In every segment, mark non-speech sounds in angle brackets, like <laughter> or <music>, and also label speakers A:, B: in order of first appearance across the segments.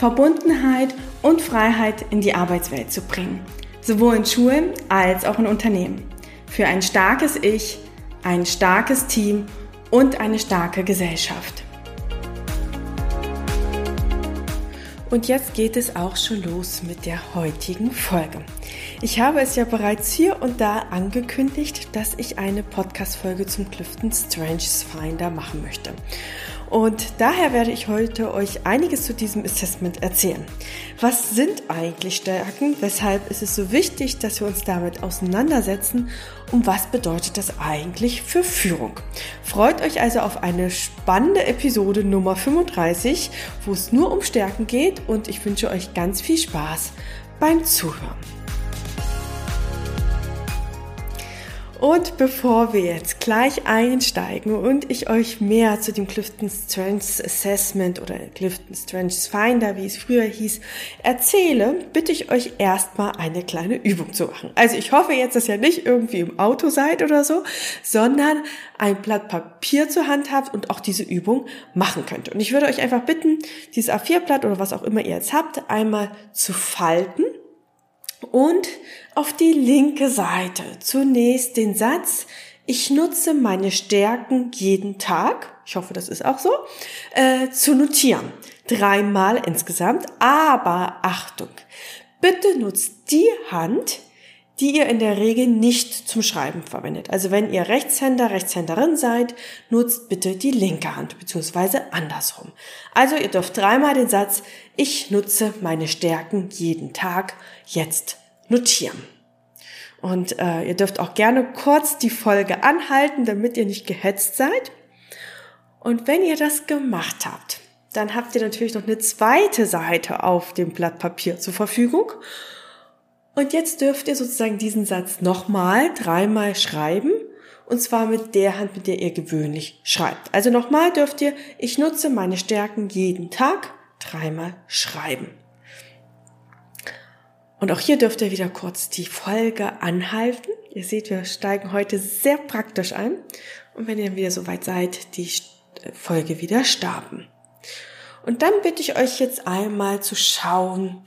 A: Verbundenheit und Freiheit in die Arbeitswelt zu bringen, sowohl in Schulen als auch in Unternehmen. Für ein starkes Ich, ein starkes Team und eine starke Gesellschaft. Und jetzt geht es auch schon los mit der heutigen Folge. Ich habe es ja bereits hier und da angekündigt, dass ich eine Podcast-Folge zum Clifton Stranges Finder machen möchte. Und daher werde ich heute euch einiges zu diesem Assessment erzählen. Was sind eigentlich Stärken? Weshalb ist es so wichtig, dass wir uns damit auseinandersetzen? Und was bedeutet das eigentlich für Führung? Freut euch also auf eine spannende Episode Nummer 35, wo es nur um Stärken geht und ich wünsche euch ganz viel Spaß beim Zuhören. Und bevor wir jetzt gleich einsteigen und ich euch mehr zu dem Clifton Strengths Assessment oder Clifton Strengths Finder, wie es früher hieß, erzähle, bitte ich euch erstmal eine kleine Übung zu machen. Also ich hoffe jetzt, dass ihr nicht irgendwie im Auto seid oder so, sondern ein Blatt Papier zur Hand habt und auch diese Übung machen könnt. Und ich würde euch einfach bitten, dieses A4-Blatt oder was auch immer ihr jetzt habt, einmal zu falten und auf die linke Seite zunächst den Satz, ich nutze meine Stärken jeden Tag, ich hoffe, das ist auch so, äh, zu notieren. Dreimal insgesamt, aber Achtung, bitte nutzt die Hand, die ihr in der Regel nicht zum Schreiben verwendet. Also wenn ihr Rechtshänder, Rechtshänderin seid, nutzt bitte die linke Hand, beziehungsweise andersrum. Also ihr dürft dreimal den Satz, ich nutze meine Stärken jeden Tag jetzt notieren. Und äh, ihr dürft auch gerne kurz die Folge anhalten, damit ihr nicht gehetzt seid. Und wenn ihr das gemacht habt, dann habt ihr natürlich noch eine zweite Seite auf dem Blatt Papier zur Verfügung. Und jetzt dürft ihr sozusagen diesen Satz nochmal dreimal schreiben. Und zwar mit der Hand, mit der ihr gewöhnlich schreibt. Also nochmal dürft ihr, ich nutze meine Stärken jeden Tag dreimal schreiben. Und auch hier dürft ihr wieder kurz die Folge anhalten. Ihr seht, wir steigen heute sehr praktisch ein. Und wenn ihr wieder soweit seid, die Folge wieder starten. Und dann bitte ich euch jetzt einmal zu schauen,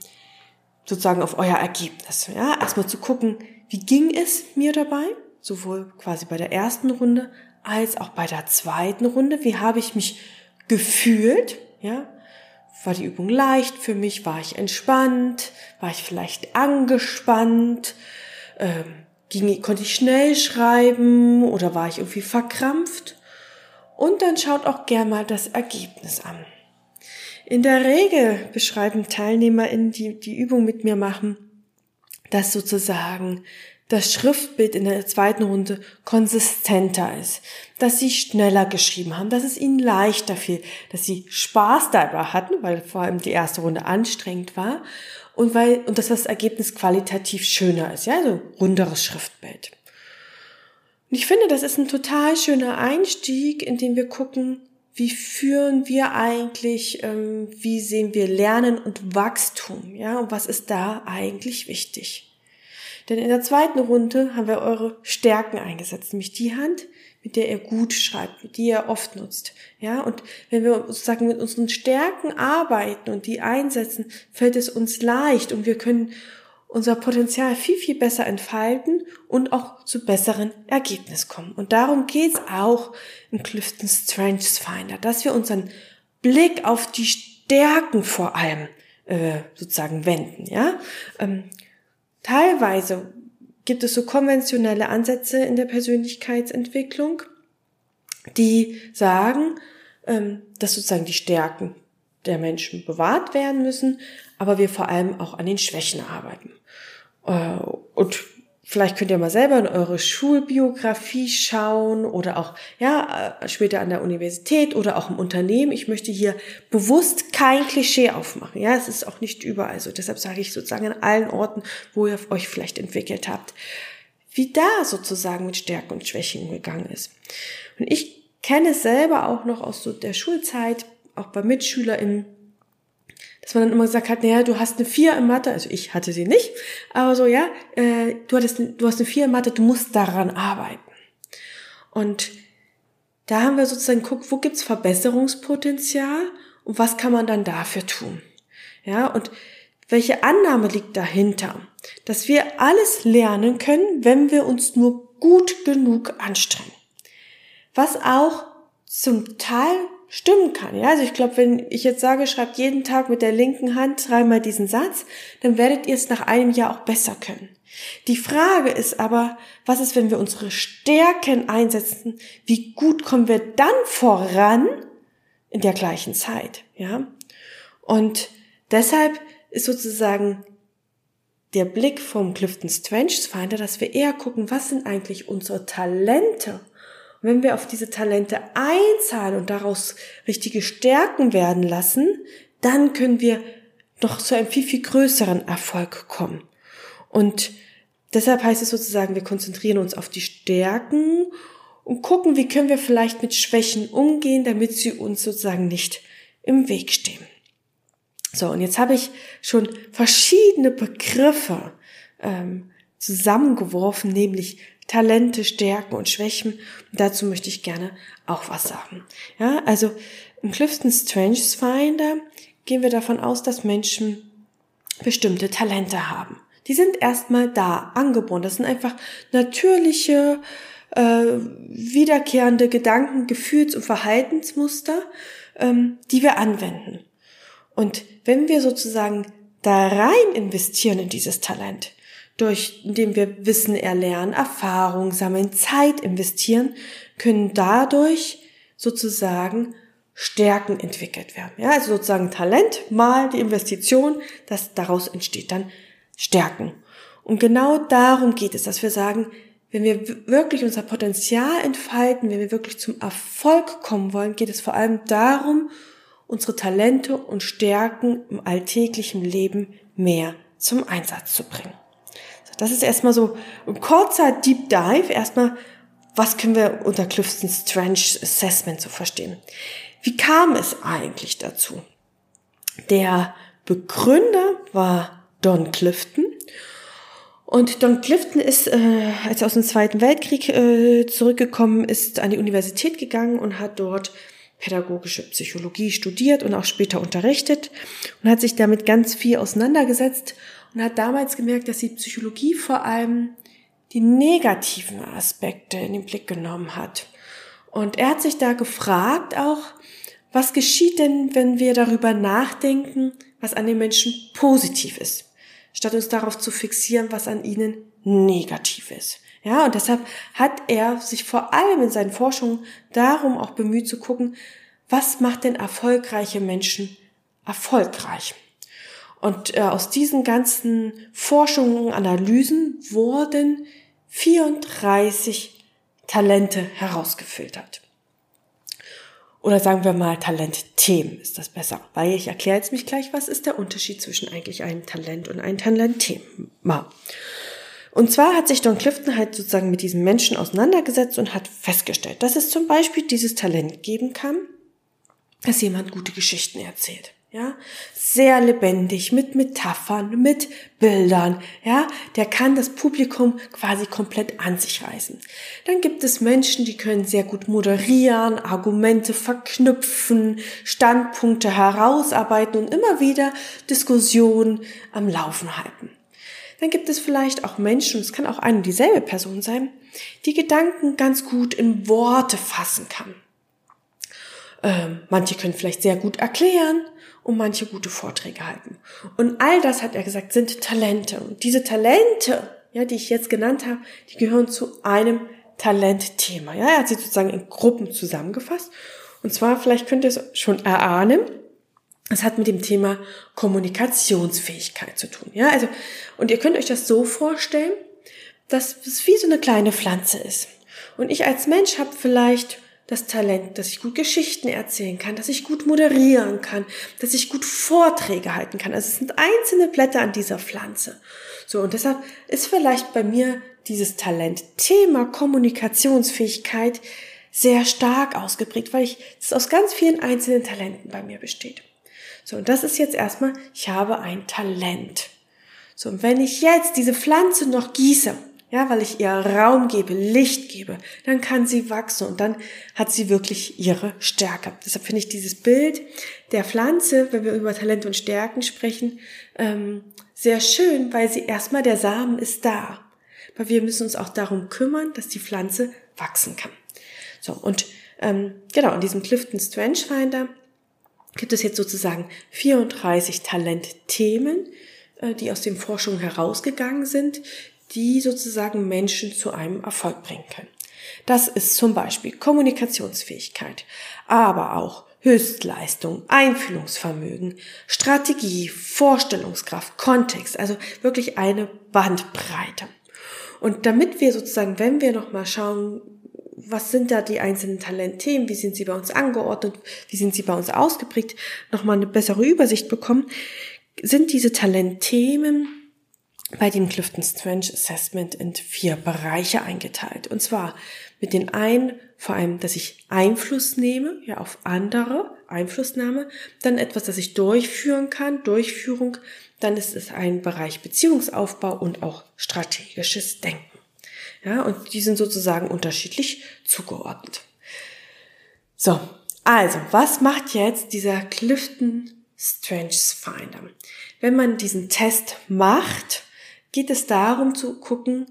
A: sozusagen auf euer Ergebnis. Ja, erstmal zu gucken, wie ging es mir dabei? Sowohl quasi bei der ersten Runde als auch bei der zweiten Runde. Wie habe ich mich gefühlt? Ja, war die Übung leicht für mich? War ich entspannt? War ich vielleicht angespannt? Ähm, ging, konnte ich schnell schreiben oder war ich irgendwie verkrampft? Und dann schaut auch gern mal das Ergebnis an. In der Regel beschreiben TeilnehmerInnen, die die Übung mit mir machen, dass sozusagen das Schriftbild in der zweiten Runde konsistenter ist, dass sie schneller geschrieben haben, dass es ihnen leichter fiel, dass sie Spaß dabei hatten, weil vor allem die erste Runde anstrengend war und weil und dass das Ergebnis qualitativ schöner ist, ja, also runderes Schriftbild. Und ich finde, das ist ein total schöner Einstieg, in dem wir gucken, wie führen wir eigentlich, ähm, wie sehen wir Lernen und Wachstum, ja, und was ist da eigentlich wichtig? Denn in der zweiten Runde haben wir eure Stärken eingesetzt, nämlich die Hand, mit der ihr gut schreibt, die ihr oft nutzt. Ja, und wenn wir sozusagen mit unseren Stärken arbeiten und die einsetzen, fällt es uns leicht und wir können unser Potenzial viel, viel besser entfalten und auch zu besseren Ergebnissen kommen. Und darum geht's auch in Clifton Strengths Finder, dass wir unseren Blick auf die Stärken vor allem äh, sozusagen wenden. Ja, ähm, Teilweise gibt es so konventionelle Ansätze in der Persönlichkeitsentwicklung, die sagen, ähm, dass sozusagen die Stärken der Menschen bewahrt werden müssen, aber wir vor allem auch an den Schwächen arbeiten. Äh, und Vielleicht könnt ihr mal selber in eure Schulbiografie schauen oder auch, ja, äh, später an der Universität oder auch im Unternehmen. Ich möchte hier bewusst kein Klischee aufmachen. Ja, es ist auch nicht überall so. Deshalb sage ich sozusagen an allen Orten, wo ihr euch vielleicht entwickelt habt, wie da sozusagen mit Stärken und Schwächen gegangen ist. Und ich kenne es selber auch noch aus so der Schulzeit, auch bei MitschülerInnen, dass man dann immer gesagt hat, naja, du hast eine vier in Mathe, also ich hatte sie nicht, aber so, ja, äh, du, hattest, du hast eine vier in Mathe, du musst daran arbeiten. Und da haben wir sozusagen geguckt, wo gibt's Verbesserungspotenzial und was kann man dann dafür tun. Ja, und welche Annahme liegt dahinter? Dass wir alles lernen können, wenn wir uns nur gut genug anstrengen. Was auch zum Teil stimmen kann. Ja, also ich glaube, wenn ich jetzt sage, schreibt jeden Tag mit der linken Hand dreimal diesen Satz, dann werdet ihr es nach einem Jahr auch besser können. Die Frage ist aber, was ist, wenn wir unsere Stärken einsetzen? Wie gut kommen wir dann voran in der gleichen Zeit? Ja, und deshalb ist sozusagen der Blick vom Clifton Strange Finder, dass wir eher gucken, was sind eigentlich unsere Talente wenn wir auf diese Talente einzahlen und daraus richtige Stärken werden lassen, dann können wir noch zu einem viel, viel größeren Erfolg kommen. Und deshalb heißt es sozusagen, wir konzentrieren uns auf die Stärken und gucken, wie können wir vielleicht mit Schwächen umgehen, damit sie uns sozusagen nicht im Weg stehen. So, und jetzt habe ich schon verschiedene Begriffe ähm, zusammengeworfen, nämlich Talente, Stärken und Schwächen. Und dazu möchte ich gerne auch was sagen. Ja, also im Clifton Strange Finder gehen wir davon aus, dass Menschen bestimmte Talente haben. Die sind erstmal da, angeboren. Das sind einfach natürliche, äh, wiederkehrende Gedanken, Gefühls- und Verhaltensmuster, ähm, die wir anwenden. Und wenn wir sozusagen da rein investieren in dieses Talent, durch indem wir Wissen erlernen, Erfahrung sammeln, Zeit investieren, können dadurch sozusagen Stärken entwickelt werden. Ja, also sozusagen Talent mal die Investition, das daraus entsteht dann Stärken. Und genau darum geht es, dass wir sagen, wenn wir wirklich unser Potenzial entfalten, wenn wir wirklich zum Erfolg kommen wollen, geht es vor allem darum, unsere Talente und Stärken im alltäglichen Leben mehr zum Einsatz zu bringen. Das ist erstmal so ein kurzer Deep Dive. Erstmal, was können wir unter Clifton Strange Assessment so verstehen? Wie kam es eigentlich dazu? Der Begründer war Don Clifton. Und Don Clifton ist, äh, als er aus dem Zweiten Weltkrieg äh, zurückgekommen ist, an die Universität gegangen und hat dort pädagogische Psychologie studiert und auch später unterrichtet und hat sich damit ganz viel auseinandergesetzt und hat damals gemerkt, dass die Psychologie vor allem die negativen Aspekte in den Blick genommen hat. Und er hat sich da gefragt auch, was geschieht denn, wenn wir darüber nachdenken, was an den Menschen positiv ist, statt uns darauf zu fixieren, was an ihnen negativ ist. Ja, und deshalb hat er sich vor allem in seinen Forschungen darum auch bemüht zu gucken, was macht denn erfolgreiche Menschen erfolgreich? Und äh, aus diesen ganzen Forschungen, Analysen wurden 34 Talente herausgefiltert. Oder sagen wir mal Talentthemen ist das besser, weil ich erkläre jetzt mich gleich, was ist der Unterschied zwischen eigentlich einem Talent und einem Talentthema. Und zwar hat sich Don Clifton halt sozusagen mit diesen Menschen auseinandergesetzt und hat festgestellt, dass es zum Beispiel dieses Talent geben kann, dass jemand gute Geschichten erzählt. Ja, sehr lebendig, mit Metaphern, mit Bildern, ja, der kann das Publikum quasi komplett an sich reißen. Dann gibt es Menschen, die können sehr gut moderieren, Argumente verknüpfen, Standpunkte herausarbeiten und immer wieder Diskussionen am Laufen halten. Dann gibt es vielleicht auch Menschen, es kann auch eine und dieselbe Person sein, die Gedanken ganz gut in Worte fassen kann. Ähm, manche können vielleicht sehr gut erklären, und manche gute Vorträge halten. Und all das, hat er gesagt, sind Talente. Und diese Talente, ja, die ich jetzt genannt habe, die gehören zu einem Talentthema. Ja, er hat sie sozusagen in Gruppen zusammengefasst. Und zwar, vielleicht könnt ihr es schon erahnen, es hat mit dem Thema Kommunikationsfähigkeit zu tun. Ja, also, und ihr könnt euch das so vorstellen, dass es wie so eine kleine Pflanze ist. Und ich als Mensch habe vielleicht das Talent, dass ich gut Geschichten erzählen kann, dass ich gut moderieren kann, dass ich gut Vorträge halten kann. Also es sind einzelne Blätter an dieser Pflanze. So, und deshalb ist vielleicht bei mir dieses Talent, Thema Kommunikationsfähigkeit, sehr stark ausgeprägt, weil ich es aus ganz vielen einzelnen Talenten bei mir besteht. So, und das ist jetzt erstmal, ich habe ein Talent. So, und wenn ich jetzt diese Pflanze noch gieße, ja, weil ich ihr Raum gebe, Licht gebe, dann kann sie wachsen und dann hat sie wirklich ihre Stärke. Deshalb finde ich dieses Bild der Pflanze, wenn wir über Talente und Stärken sprechen, ähm, sehr schön, weil sie erstmal der Samen ist da. Aber wir müssen uns auch darum kümmern, dass die Pflanze wachsen kann. So, und ähm, genau, in diesem Clifton Strange Finder gibt es jetzt sozusagen 34 Talentthemen, äh, die aus den Forschungen herausgegangen sind, die sozusagen Menschen zu einem Erfolg bringen können. Das ist zum Beispiel Kommunikationsfähigkeit, aber auch Höchstleistung, Einfühlungsvermögen, Strategie, Vorstellungskraft, Kontext, also wirklich eine Bandbreite. Und damit wir sozusagen, wenn wir nochmal schauen, was sind da die einzelnen Talentthemen, wie sind sie bei uns angeordnet, wie sind sie bei uns ausgeprägt, nochmal eine bessere Übersicht bekommen, sind diese Talentthemen bei dem Clifton Strange Assessment in vier Bereiche eingeteilt. Und zwar mit den einen vor allem, dass ich Einfluss nehme, ja, auf andere, Einflussnahme, dann etwas, das ich durchführen kann, Durchführung, dann ist es ein Bereich Beziehungsaufbau und auch strategisches Denken. Ja, und die sind sozusagen unterschiedlich zugeordnet. So, also, was macht jetzt dieser Clifton Strange Finder? Wenn man diesen Test macht, geht es darum zu gucken,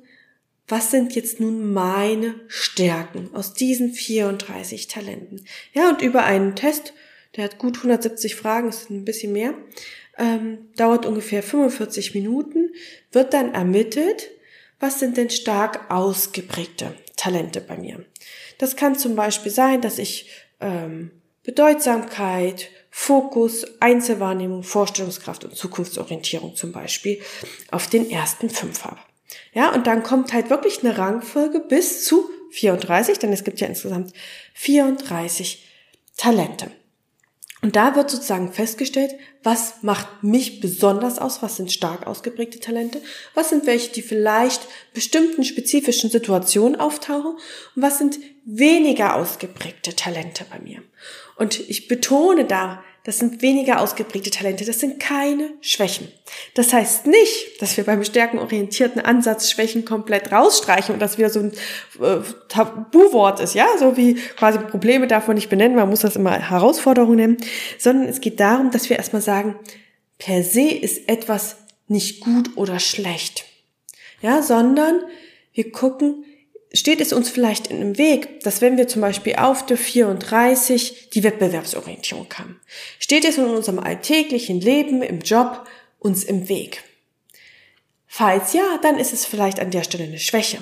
A: was sind jetzt nun meine Stärken aus diesen 34 Talenten? Ja, und über einen Test, der hat gut 170 Fragen, ist ein bisschen mehr, ähm, dauert ungefähr 45 Minuten, wird dann ermittelt, was sind denn stark ausgeprägte Talente bei mir. Das kann zum Beispiel sein, dass ich ähm, Bedeutsamkeit, Fokus, Einzelwahrnehmung, Vorstellungskraft und Zukunftsorientierung zum Beispiel auf den ersten fünf habe. Ja, und dann kommt halt wirklich eine Rangfolge bis zu 34, denn es gibt ja insgesamt 34 Talente. Und da wird sozusagen festgestellt, was macht mich besonders aus, was sind stark ausgeprägte Talente, was sind welche, die vielleicht bestimmten spezifischen Situationen auftauchen und was sind weniger ausgeprägte Talente bei mir. Und ich betone da, das sind weniger ausgeprägte Talente, das sind keine Schwächen. Das heißt nicht, dass wir beim stärkenorientierten Ansatz Schwächen komplett rausstreichen und das wieder so ein äh, Tabuwort ist, ja, so wie quasi Probleme darf man nicht benennen, man muss das immer Herausforderungen nennen, sondern es geht darum, dass wir erstmal sagen, per se ist etwas nicht gut oder schlecht. Ja, sondern wir gucken, steht es uns vielleicht in dem Weg, dass wenn wir zum Beispiel auf der 34 die Wettbewerbsorientierung haben, steht es in unserem alltäglichen Leben, im Job uns im Weg? Falls ja, dann ist es vielleicht an der Stelle eine Schwäche.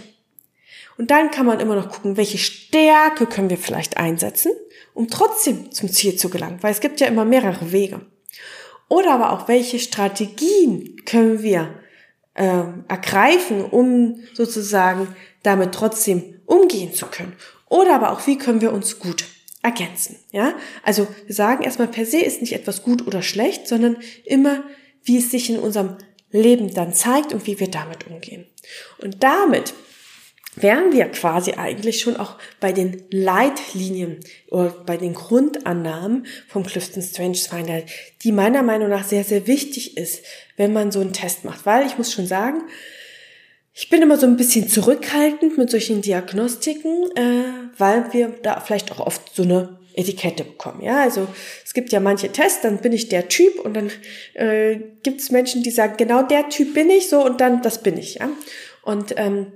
A: Und dann kann man immer noch gucken, welche Stärke können wir vielleicht einsetzen, um trotzdem zum Ziel zu gelangen, weil es gibt ja immer mehrere Wege. Oder aber auch, welche Strategien können wir äh, ergreifen, um sozusagen damit trotzdem umgehen zu können. Oder aber auch, wie können wir uns gut ergänzen. Ja, also wir sagen erstmal per se ist nicht etwas gut oder schlecht, sondern immer, wie es sich in unserem Leben dann zeigt und wie wir damit umgehen. Und damit wären wir quasi eigentlich schon auch bei den Leitlinien oder bei den Grundannahmen vom Clifton Strange Finder, die meiner Meinung nach sehr, sehr wichtig ist, wenn man so einen Test macht. Weil ich muss schon sagen, ich bin immer so ein bisschen zurückhaltend mit solchen Diagnostiken, äh, weil wir da vielleicht auch oft so eine Etikette bekommen. Ja, also es gibt ja manche Tests, dann bin ich der Typ und dann äh, gibt es Menschen, die sagen, genau der Typ bin ich so und dann das bin ich. Ja, und ähm,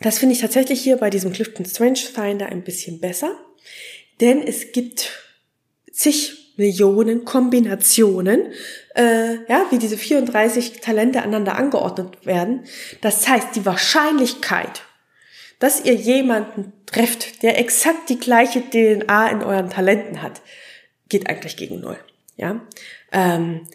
A: das finde ich tatsächlich hier bei diesem Clifton Strange Finder ein bisschen besser, denn es gibt zig Millionen Kombinationen, äh, ja, wie diese 34 Talente aneinander angeordnet werden. Das heißt, die Wahrscheinlichkeit, dass ihr jemanden trefft, der exakt die gleiche DNA in euren Talenten hat, geht eigentlich gegen null. Ja, ähm,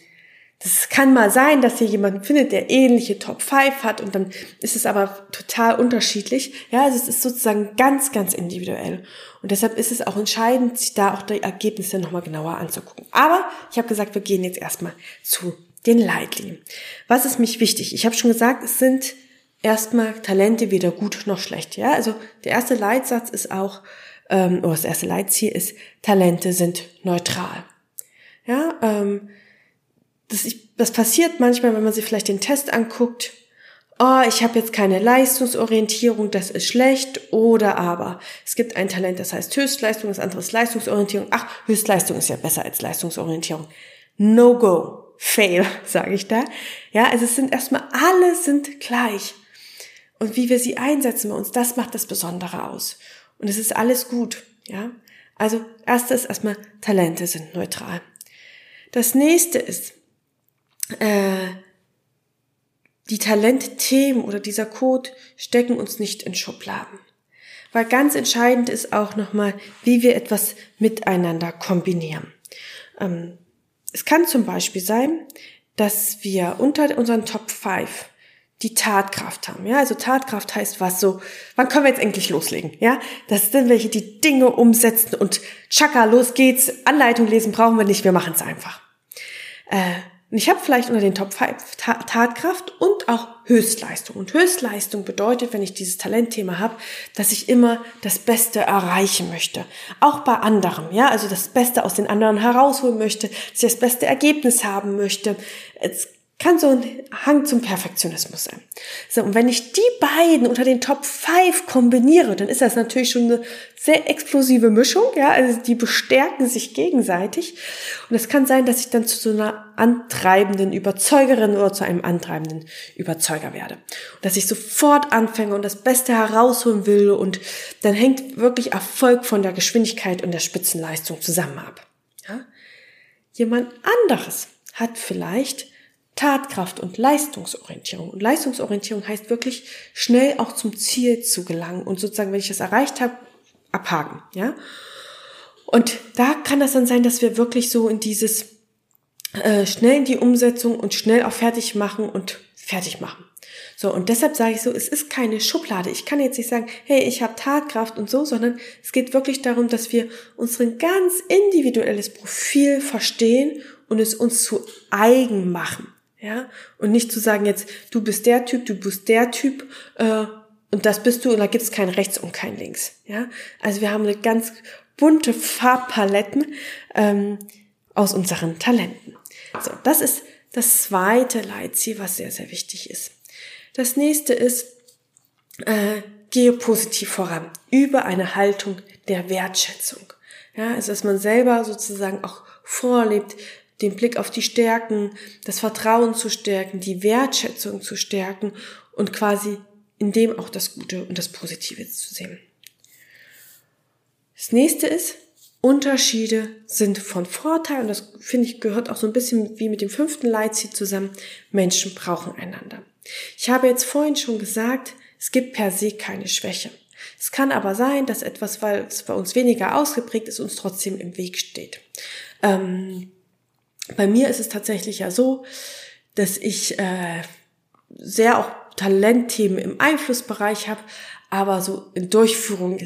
A: Das kann mal sein, dass ihr jemanden findet, der ähnliche Top 5 hat und dann ist es aber total unterschiedlich. Ja, also es ist sozusagen ganz, ganz individuell. Und deshalb ist es auch entscheidend, sich da auch die Ergebnisse nochmal genauer anzugucken. Aber ich habe gesagt, wir gehen jetzt erstmal zu den Leitlinien. Was ist mich wichtig? Ich habe schon gesagt, es sind erstmal Talente weder gut noch schlecht. Ja, also der erste Leitsatz ist auch, ähm, oder das erste Leitziel ist, Talente sind neutral. Ja, ähm, das, ich, das passiert manchmal, wenn man sich vielleicht den Test anguckt. Oh, ich habe jetzt keine Leistungsorientierung, das ist schlecht. Oder aber es gibt ein Talent, das heißt Höchstleistung, das andere ist Leistungsorientierung. Ach, Höchstleistung ist ja besser als Leistungsorientierung. No go, fail, <laughs> sage ich da. Ja, also es sind erstmal alle sind gleich. Und wie wir sie einsetzen bei uns, das macht das Besondere aus. Und es ist alles gut, ja. Also erstes erstmal Talente sind neutral. Das nächste ist, äh, die Talentthemen oder dieser Code stecken uns nicht in Schubladen. Weil ganz entscheidend ist auch nochmal, wie wir etwas miteinander kombinieren. Ähm, es kann zum Beispiel sein, dass wir unter unseren Top 5 die Tatkraft haben. Ja, also Tatkraft heißt was so, wann können wir jetzt endlich loslegen? Ja, das sind welche, die Dinge umsetzen und tschakka, los geht's, Anleitung lesen brauchen wir nicht, wir machen es einfach. Äh, ich habe vielleicht unter den Top 5 Tatkraft und auch Höchstleistung. Und Höchstleistung bedeutet, wenn ich dieses Talentthema habe, dass ich immer das Beste erreichen möchte. Auch bei anderen, ja, also das Beste aus den anderen herausholen möchte, dass ich das beste Ergebnis haben möchte. Es kann so ein Hang zum Perfektionismus sein. So, und wenn ich die beiden unter den Top 5 kombiniere, dann ist das natürlich schon eine sehr explosive Mischung, ja, also die bestärken sich gegenseitig. Und es kann sein, dass ich dann zu so einer antreibenden Überzeugerin oder zu einem antreibenden Überzeuger werde. Und dass ich sofort anfange und das Beste herausholen will und dann hängt wirklich Erfolg von der Geschwindigkeit und der Spitzenleistung zusammen ab. Ja? Jemand anderes hat vielleicht Tatkraft und Leistungsorientierung. Und Leistungsorientierung heißt wirklich schnell auch zum Ziel zu gelangen und sozusagen, wenn ich das erreicht habe, abhaken, ja. Und da kann das dann sein, dass wir wirklich so in dieses äh, schnell in die Umsetzung und schnell auch fertig machen und fertig machen. So, und deshalb sage ich so, es ist keine Schublade. Ich kann jetzt nicht sagen, hey, ich habe Tatkraft und so, sondern es geht wirklich darum, dass wir unseren ganz individuelles Profil verstehen und es uns zu eigen machen. Ja, und nicht zu sagen jetzt, du bist der Typ, du bist der Typ, äh, und das bist du, und da gibt es kein rechts und kein links. Ja, also wir haben eine ganz bunte Farbpaletten ähm, aus unseren Talenten. So, das ist das zweite Leitziel, was sehr, sehr wichtig ist. Das nächste ist, äh, gehe positiv voran über eine Haltung der Wertschätzung. Ja, also dass man selber sozusagen auch vorlebt, den Blick auf die Stärken, das Vertrauen zu stärken, die Wertschätzung zu stärken und quasi in dem auch das Gute und das Positive zu sehen. Das nächste ist, Unterschiede sind von Vorteil und das finde ich gehört auch so ein bisschen wie mit dem fünften Leitziel zusammen. Menschen brauchen einander. Ich habe jetzt vorhin schon gesagt, es gibt per se keine Schwäche. Es kann aber sein, dass etwas, weil es bei uns weniger ausgeprägt ist, uns trotzdem im Weg steht. Ähm, bei mir ist es tatsächlich ja so, dass ich äh, sehr auch Talentthemen im Einflussbereich habe, aber so in Durchführung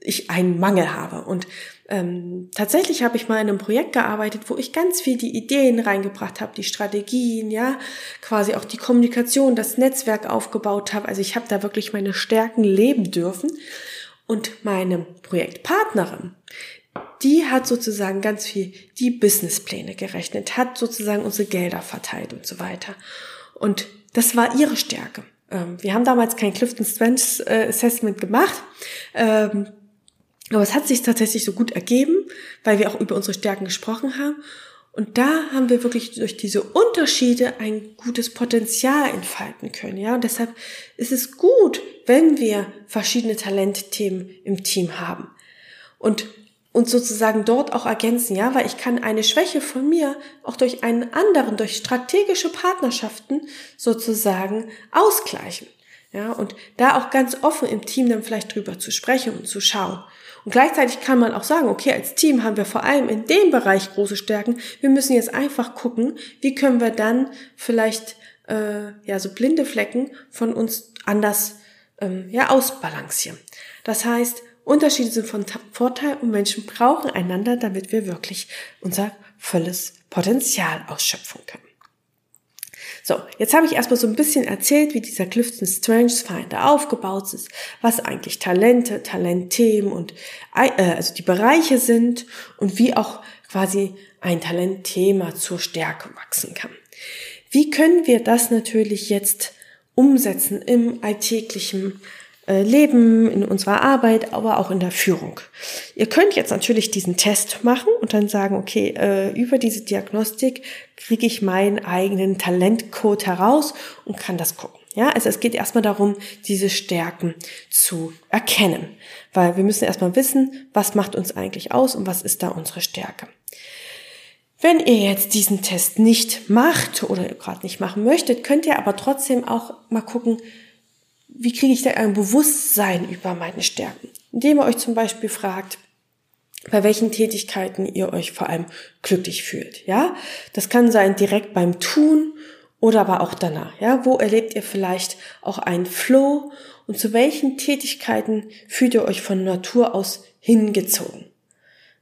A: ich einen Mangel habe. Und ähm, tatsächlich habe ich mal in einem Projekt gearbeitet, wo ich ganz viel die Ideen reingebracht habe, die Strategien, ja, quasi auch die Kommunikation, das Netzwerk aufgebaut habe. Also ich habe da wirklich meine Stärken leben dürfen. Und meine Projektpartnerin, die hat sozusagen ganz viel die Businesspläne gerechnet, hat sozusagen unsere Gelder verteilt und so weiter. Und das war ihre Stärke. Ähm, wir haben damals kein Clifton Strengths äh, Assessment gemacht, ähm, aber es hat sich tatsächlich so gut ergeben, weil wir auch über unsere Stärken gesprochen haben. Und da haben wir wirklich durch diese Unterschiede ein gutes Potenzial entfalten können. Ja, und deshalb ist es gut, wenn wir verschiedene Talentthemen im Team haben. Und und sozusagen dort auch ergänzen, ja, weil ich kann eine Schwäche von mir auch durch einen anderen, durch strategische Partnerschaften sozusagen ausgleichen. Ja, und da auch ganz offen im Team dann vielleicht drüber zu sprechen und zu schauen. Und gleichzeitig kann man auch sagen, okay, als Team haben wir vor allem in dem Bereich große Stärken. Wir müssen jetzt einfach gucken, wie können wir dann vielleicht äh, ja so blinde Flecken von uns anders ähm, ja ausbalancieren. Das heißt, Unterschiede sind von Vorteil und Menschen brauchen einander, damit wir wirklich unser volles Potenzial ausschöpfen können. So, jetzt habe ich erstmal so ein bisschen erzählt, wie dieser Clifton Strange Finder aufgebaut ist, was eigentlich Talente, Talentthemen und äh, also die Bereiche sind und wie auch quasi ein Talentthema zur Stärke wachsen kann. Wie können wir das natürlich jetzt umsetzen im alltäglichen Leben, in unserer Arbeit, aber auch in der Führung. Ihr könnt jetzt natürlich diesen Test machen und dann sagen, okay, äh, über diese Diagnostik kriege ich meinen eigenen Talentcode heraus und kann das gucken. Ja, also es geht erstmal darum, diese Stärken zu erkennen, weil wir müssen erstmal wissen, was macht uns eigentlich aus und was ist da unsere Stärke. Wenn ihr jetzt diesen Test nicht macht oder gerade nicht machen möchtet, könnt ihr aber trotzdem auch mal gucken, wie kriege ich da ein Bewusstsein über meine Stärken? Indem ihr euch zum Beispiel fragt, bei welchen Tätigkeiten ihr euch vor allem glücklich fühlt, ja? Das kann sein direkt beim Tun oder aber auch danach, ja? Wo erlebt ihr vielleicht auch einen Flow und zu welchen Tätigkeiten fühlt ihr euch von Natur aus hingezogen?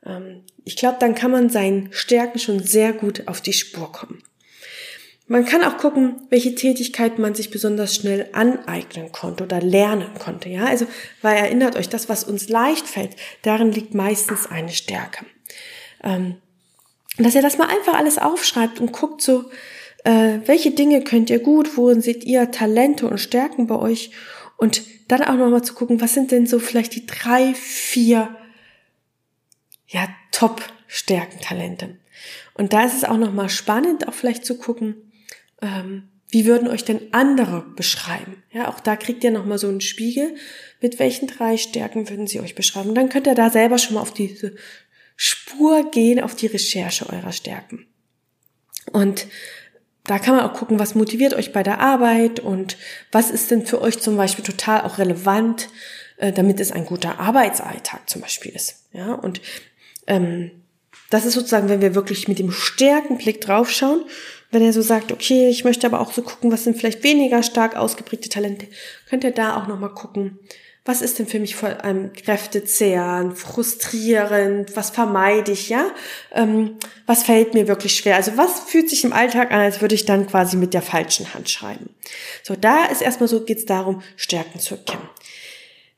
A: Ähm, ich glaube, dann kann man seinen Stärken schon sehr gut auf die Spur kommen. Man kann auch gucken, welche Tätigkeiten man sich besonders schnell aneignen konnte oder lernen konnte. Ja, also, weil erinnert euch, das, was uns leicht fällt, darin liegt meistens eine Stärke. Ähm, dass ihr das mal einfach alles aufschreibt und guckt so, äh, welche Dinge könnt ihr gut, worin seht ihr Talente und Stärken bei euch und dann auch nochmal zu gucken, was sind denn so vielleicht die drei, vier, ja, Top-Stärken, Talente. Und da ist es auch nochmal spannend, auch vielleicht zu gucken, ähm, wie würden euch denn andere beschreiben? Ja, auch da kriegt ihr nochmal so einen Spiegel. Mit welchen drei Stärken würden sie euch beschreiben? Und dann könnt ihr da selber schon mal auf diese Spur gehen, auf die Recherche eurer Stärken. Und da kann man auch gucken, was motiviert euch bei der Arbeit und was ist denn für euch zum Beispiel total auch relevant, äh, damit es ein guter Arbeitsalltag zum Beispiel ist. Ja, und ähm, das ist sozusagen, wenn wir wirklich mit dem Stärkenblick draufschauen wenn er so sagt, okay, ich möchte aber auch so gucken, was sind vielleicht weniger stark ausgeprägte Talente, könnt ihr da auch nochmal gucken, was ist denn für mich vor allem kräftezehrend, frustrierend, was vermeide ich, ja? Ähm, was fällt mir wirklich schwer? Also was fühlt sich im Alltag an, als würde ich dann quasi mit der falschen Hand schreiben? So, da ist erstmal so, geht es darum, Stärken zu erkennen.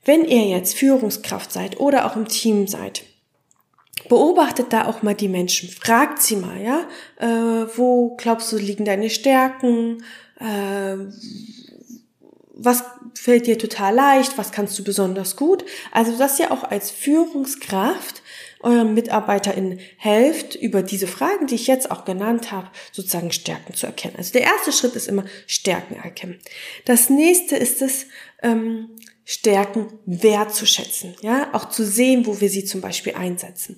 A: Wenn ihr jetzt Führungskraft seid oder auch im Team seid, beobachtet da auch mal die Menschen, fragt sie mal, ja, äh, wo glaubst du liegen deine Stärken, äh, was fällt dir total leicht, was kannst du besonders gut. Also, dass ihr auch als Führungskraft euren MitarbeiterInnen helft, über diese Fragen, die ich jetzt auch genannt habe, sozusagen Stärken zu erkennen. Also der erste Schritt ist immer Stärken erkennen. Das nächste ist es, ähm, Stärken wertzuschätzen, ja, auch zu sehen, wo wir sie zum Beispiel einsetzen.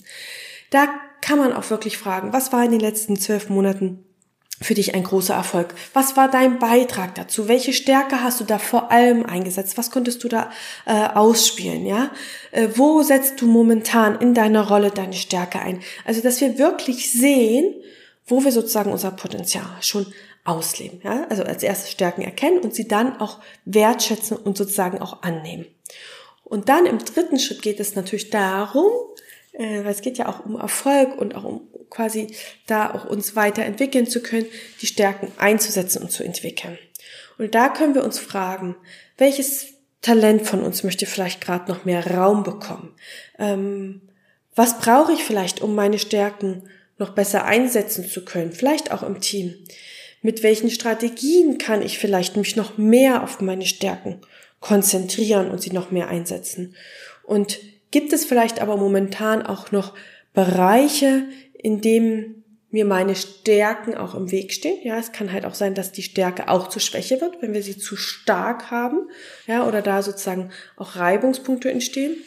A: Da kann man auch wirklich fragen, was war in den letzten zwölf Monaten für dich ein großer Erfolg? Was war dein Beitrag dazu? Welche Stärke hast du da vor allem eingesetzt? Was konntest du da äh, ausspielen? Ja, äh, wo setzt du momentan in deiner Rolle deine Stärke ein? Also, dass wir wirklich sehen, wo wir sozusagen unser Potenzial schon ausleben. Ja? Also als erstes Stärken erkennen und sie dann auch wertschätzen und sozusagen auch annehmen. Und dann im dritten Schritt geht es natürlich darum, äh, weil es geht ja auch um Erfolg und auch um quasi da auch uns weiterentwickeln zu können, die Stärken einzusetzen und zu entwickeln. Und da können wir uns fragen, welches Talent von uns möchte vielleicht gerade noch mehr Raum bekommen? Ähm, was brauche ich vielleicht, um meine Stärken noch besser einsetzen zu können? Vielleicht auch im Team. Mit welchen Strategien kann ich vielleicht mich noch mehr auf meine Stärken konzentrieren und sie noch mehr einsetzen? Und gibt es vielleicht aber momentan auch noch Bereiche, in denen mir meine Stärken auch im Weg stehen. Ja, es kann halt auch sein, dass die Stärke auch zur Schwäche wird, wenn wir sie zu stark haben. Ja, oder da sozusagen auch Reibungspunkte entstehen.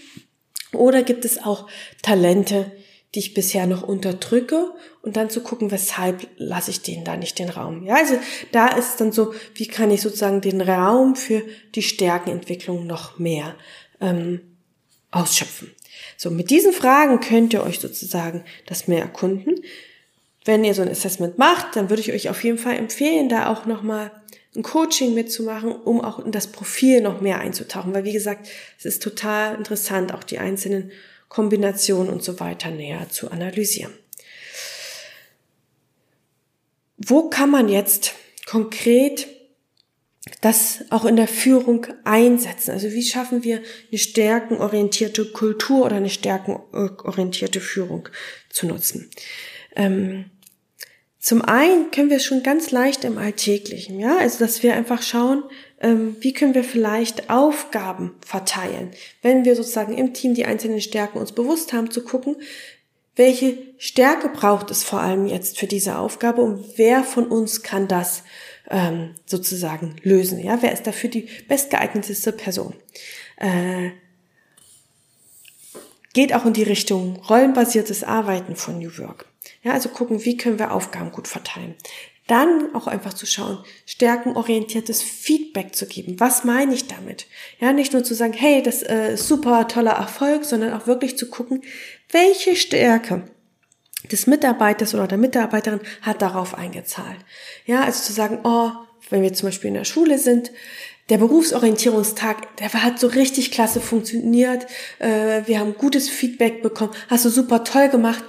A: Oder gibt es auch Talente, die ich bisher noch unterdrücke und dann zu gucken, weshalb lasse ich denen da nicht den Raum. Ja, also da ist dann so, wie kann ich sozusagen den Raum für die Stärkenentwicklung noch mehr ähm, ausschöpfen. So, mit diesen Fragen könnt ihr euch sozusagen das mehr erkunden. Wenn ihr so ein Assessment macht, dann würde ich euch auf jeden Fall empfehlen, da auch nochmal ein Coaching mitzumachen, um auch in das Profil noch mehr einzutauchen. Weil wie gesagt, es ist total interessant, auch die einzelnen Kombinationen und so weiter näher zu analysieren. Wo kann man jetzt konkret das auch in der Führung einsetzen? Also wie schaffen wir eine stärkenorientierte Kultur oder eine stärkenorientierte Führung zu nutzen? Ähm, zum einen können wir es schon ganz leicht im Alltäglichen, ja, also dass wir einfach schauen, wie können wir vielleicht Aufgaben verteilen, wenn wir sozusagen im Team die einzelnen Stärken uns bewusst haben, zu gucken, welche Stärke braucht es vor allem jetzt für diese Aufgabe und wer von uns kann das ähm, sozusagen lösen, ja, wer ist dafür die bestgeeigneteste Person. Äh, geht auch in die Richtung rollenbasiertes Arbeiten von New Work. Ja, also gucken, wie können wir Aufgaben gut verteilen. Dann auch einfach zu schauen, stärkenorientiertes Feedback zu geben. Was meine ich damit? Ja, nicht nur zu sagen, hey, das äh, ist super toller Erfolg, sondern auch wirklich zu gucken, welche Stärke des Mitarbeiters oder der Mitarbeiterin hat darauf eingezahlt. Ja, also zu sagen, oh, wenn wir zum Beispiel in der Schule sind, der Berufsorientierungstag, der hat so richtig klasse funktioniert. Äh, wir haben gutes Feedback bekommen, hast du super toll gemacht.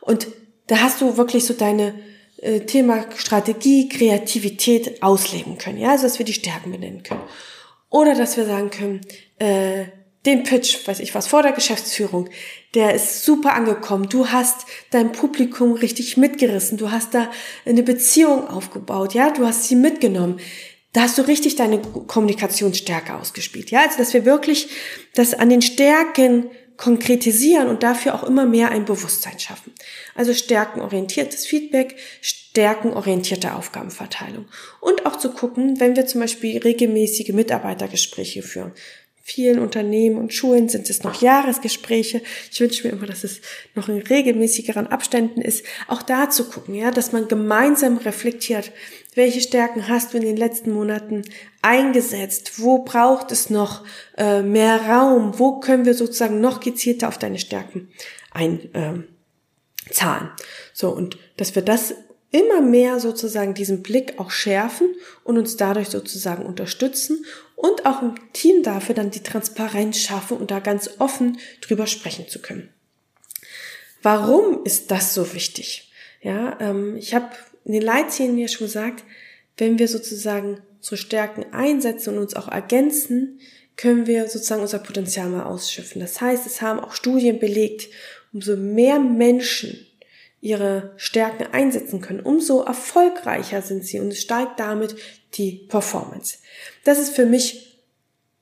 A: Und da hast du wirklich so deine äh, Thema Strategie, Kreativität ausleben können. Ja, also dass wir die Stärken benennen können. Oder dass wir sagen können, äh, den Pitch, weiß ich was, vor der Geschäftsführung, der ist super angekommen. Du hast dein Publikum richtig mitgerissen. Du hast da eine Beziehung aufgebaut. Ja, du hast sie mitgenommen. Da hast du richtig deine Kommunikationsstärke ausgespielt. Ja, also dass wir wirklich das an den Stärken konkretisieren und dafür auch immer mehr ein Bewusstsein schaffen. Also stärkenorientiertes Feedback, stärkenorientierte Aufgabenverteilung. Und auch zu gucken, wenn wir zum Beispiel regelmäßige Mitarbeitergespräche führen. Vielen Unternehmen und Schulen sind es noch Jahresgespräche. Ich wünsche mir immer, dass es noch in regelmäßigeren Abständen ist. Auch da zu gucken, ja, dass man gemeinsam reflektiert, welche Stärken hast du in den letzten Monaten eingesetzt? Wo braucht es noch äh, mehr Raum? Wo können wir sozusagen noch gezielter auf deine Stärken einzahlen? Ähm, so, und dass wir das immer mehr sozusagen diesen Blick auch schärfen und uns dadurch sozusagen unterstützen und auch im Team dafür dann die Transparenz schaffen und da ganz offen drüber sprechen zu können. Warum ist das so wichtig? Ja, ähm, ich habe in den Leitzielen mir schon gesagt, wenn wir sozusagen unsere Stärken einsetzen und uns auch ergänzen, können wir sozusagen unser Potenzial mal ausschöpfen. Das heißt, es haben auch Studien belegt, umso mehr Menschen ihre Stärken einsetzen können, umso erfolgreicher sind sie und es steigt damit die Performance. Das ist für mich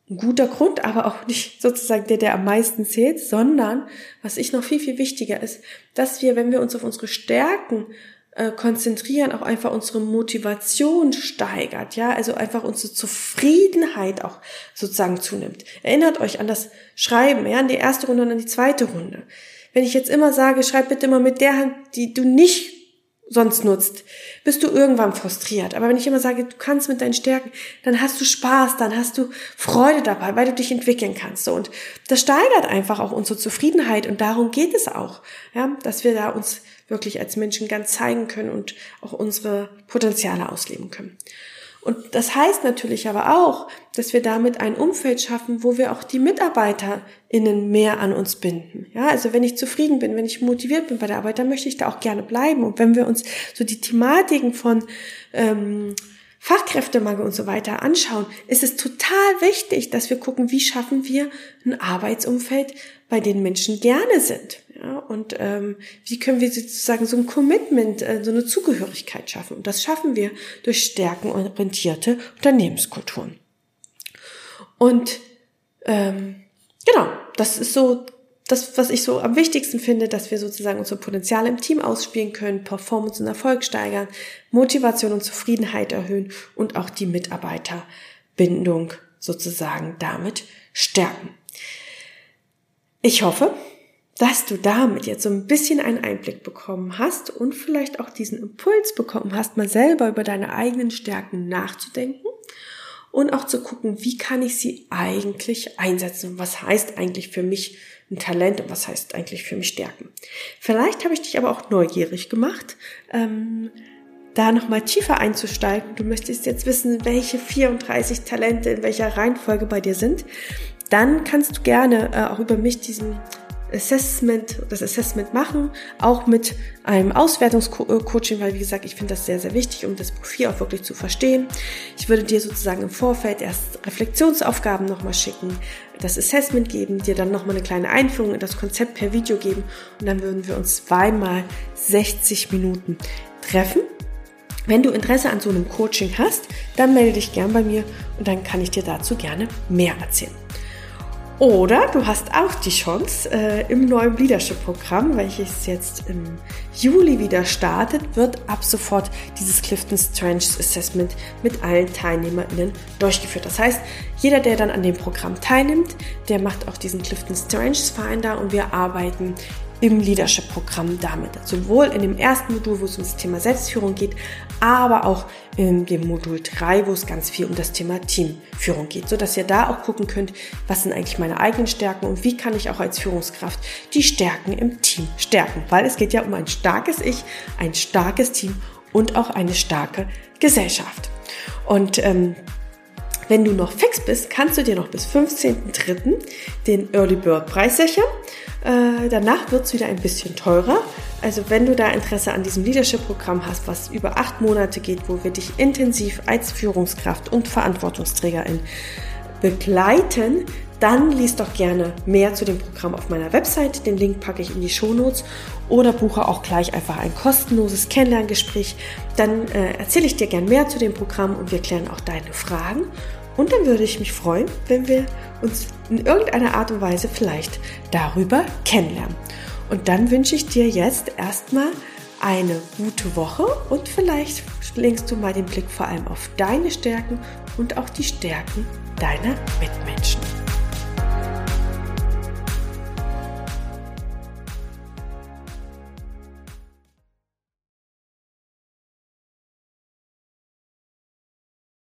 A: ein guter Grund, aber auch nicht sozusagen der, der am meisten zählt, sondern was ich noch viel, viel wichtiger ist, dass wir, wenn wir uns auf unsere Stärken äh, konzentrieren, auch einfach unsere Motivation steigert, ja, also einfach unsere Zufriedenheit auch sozusagen zunimmt. Erinnert euch an das Schreiben, ja, an die erste Runde und an die zweite Runde. Wenn ich jetzt immer sage, schreib bitte immer mit der Hand, die du nicht sonst nutzt, bist du irgendwann frustriert. Aber wenn ich immer sage, du kannst mit deinen Stärken, dann hast du Spaß, dann hast du Freude dabei, weil du dich entwickeln kannst. So, und das steigert einfach auch unsere Zufriedenheit und darum geht es auch, ja, dass wir da uns wirklich als Menschen ganz zeigen können und auch unsere Potenziale ausleben können. Und das heißt natürlich aber auch, dass wir damit ein Umfeld schaffen, wo wir auch die MitarbeiterInnen mehr an uns binden. Ja, also wenn ich zufrieden bin, wenn ich motiviert bin bei der Arbeit, dann möchte ich da auch gerne bleiben. Und wenn wir uns so die Thematiken von ähm, Fachkräftemangel und so weiter anschauen, ist es total wichtig, dass wir gucken, wie schaffen wir ein Arbeitsumfeld, bei dem Menschen gerne sind. Ja, und ähm, wie können wir sozusagen so ein Commitment, äh, so eine Zugehörigkeit schaffen? Und das schaffen wir durch stärkenorientierte Unternehmenskulturen. Und ähm, genau, das ist so das, was ich so am wichtigsten finde, dass wir sozusagen unser Potenzial im Team ausspielen können, Performance und Erfolg steigern, Motivation und Zufriedenheit erhöhen und auch die Mitarbeiterbindung sozusagen damit stärken. Ich hoffe, dass du damit jetzt so ein bisschen einen Einblick bekommen hast und vielleicht auch diesen Impuls bekommen hast, mal selber über deine eigenen Stärken nachzudenken und auch zu gucken, wie kann ich sie eigentlich einsetzen? Was heißt eigentlich für mich ein Talent und was heißt eigentlich für mich Stärken? Vielleicht habe ich dich aber auch neugierig gemacht. Ähm, da nochmal tiefer einzusteigen. Du möchtest jetzt wissen, welche 34 Talente in welcher Reihenfolge bei dir sind. Dann kannst du gerne äh, auch über mich diesen Assessment, das Assessment machen, auch mit einem Auswertungscoaching, weil wie gesagt, ich finde das sehr, sehr wichtig, um das Profil auch wirklich zu verstehen. Ich würde dir sozusagen im Vorfeld erst Reflexionsaufgaben nochmal schicken, das Assessment geben, dir dann nochmal eine kleine Einführung in das Konzept per Video geben und dann würden wir uns zweimal 60 Minuten treffen. Wenn du Interesse an so einem Coaching hast, dann melde dich gern bei mir und dann kann ich dir dazu gerne mehr erzählen. Oder du hast auch die Chance, äh, im neuen Leadership-Programm, welches jetzt im Juli wieder startet, wird ab sofort dieses Clifton Strengths Assessment mit allen TeilnehmerInnen durchgeführt. Das heißt, jeder, der dann an dem Programm teilnimmt, der macht auch diesen Clifton Strengths Finder und wir arbeiten im Leadership-Programm damit. Sowohl in dem ersten Modul, wo es um das Thema Selbstführung geht, aber auch in dem Modul 3, wo es ganz viel um das Thema Teamführung geht, so dass ihr da auch gucken könnt, was sind eigentlich meine eigenen Stärken und wie kann ich auch als Führungskraft die Stärken im Team stärken, weil es geht ja um ein starkes Ich, ein starkes Team und auch eine starke Gesellschaft. Und ähm, wenn du noch fix bist, kannst du dir noch bis 15.03. den Early Bird Preis sichern. Äh, danach wird's wieder ein bisschen teurer. Also wenn du da Interesse an diesem Leadership-Programm hast, was über acht Monate geht, wo wir dich intensiv als Führungskraft und Verantwortungsträgerin begleiten, dann liest doch gerne mehr zu dem Programm auf meiner Website. Den Link packe ich in die Shownotes oder buche auch gleich einfach ein kostenloses Kennenlerngespräch. Dann äh, erzähle ich dir gern mehr zu dem Programm und wir klären auch deine Fragen. Und dann würde ich mich freuen, wenn wir uns in irgendeiner Art und Weise vielleicht darüber kennenlernen. Und dann wünsche ich dir jetzt erstmal eine gute Woche und vielleicht lenkst du mal den Blick vor allem auf deine Stärken und auch die Stärken deiner Mitmenschen.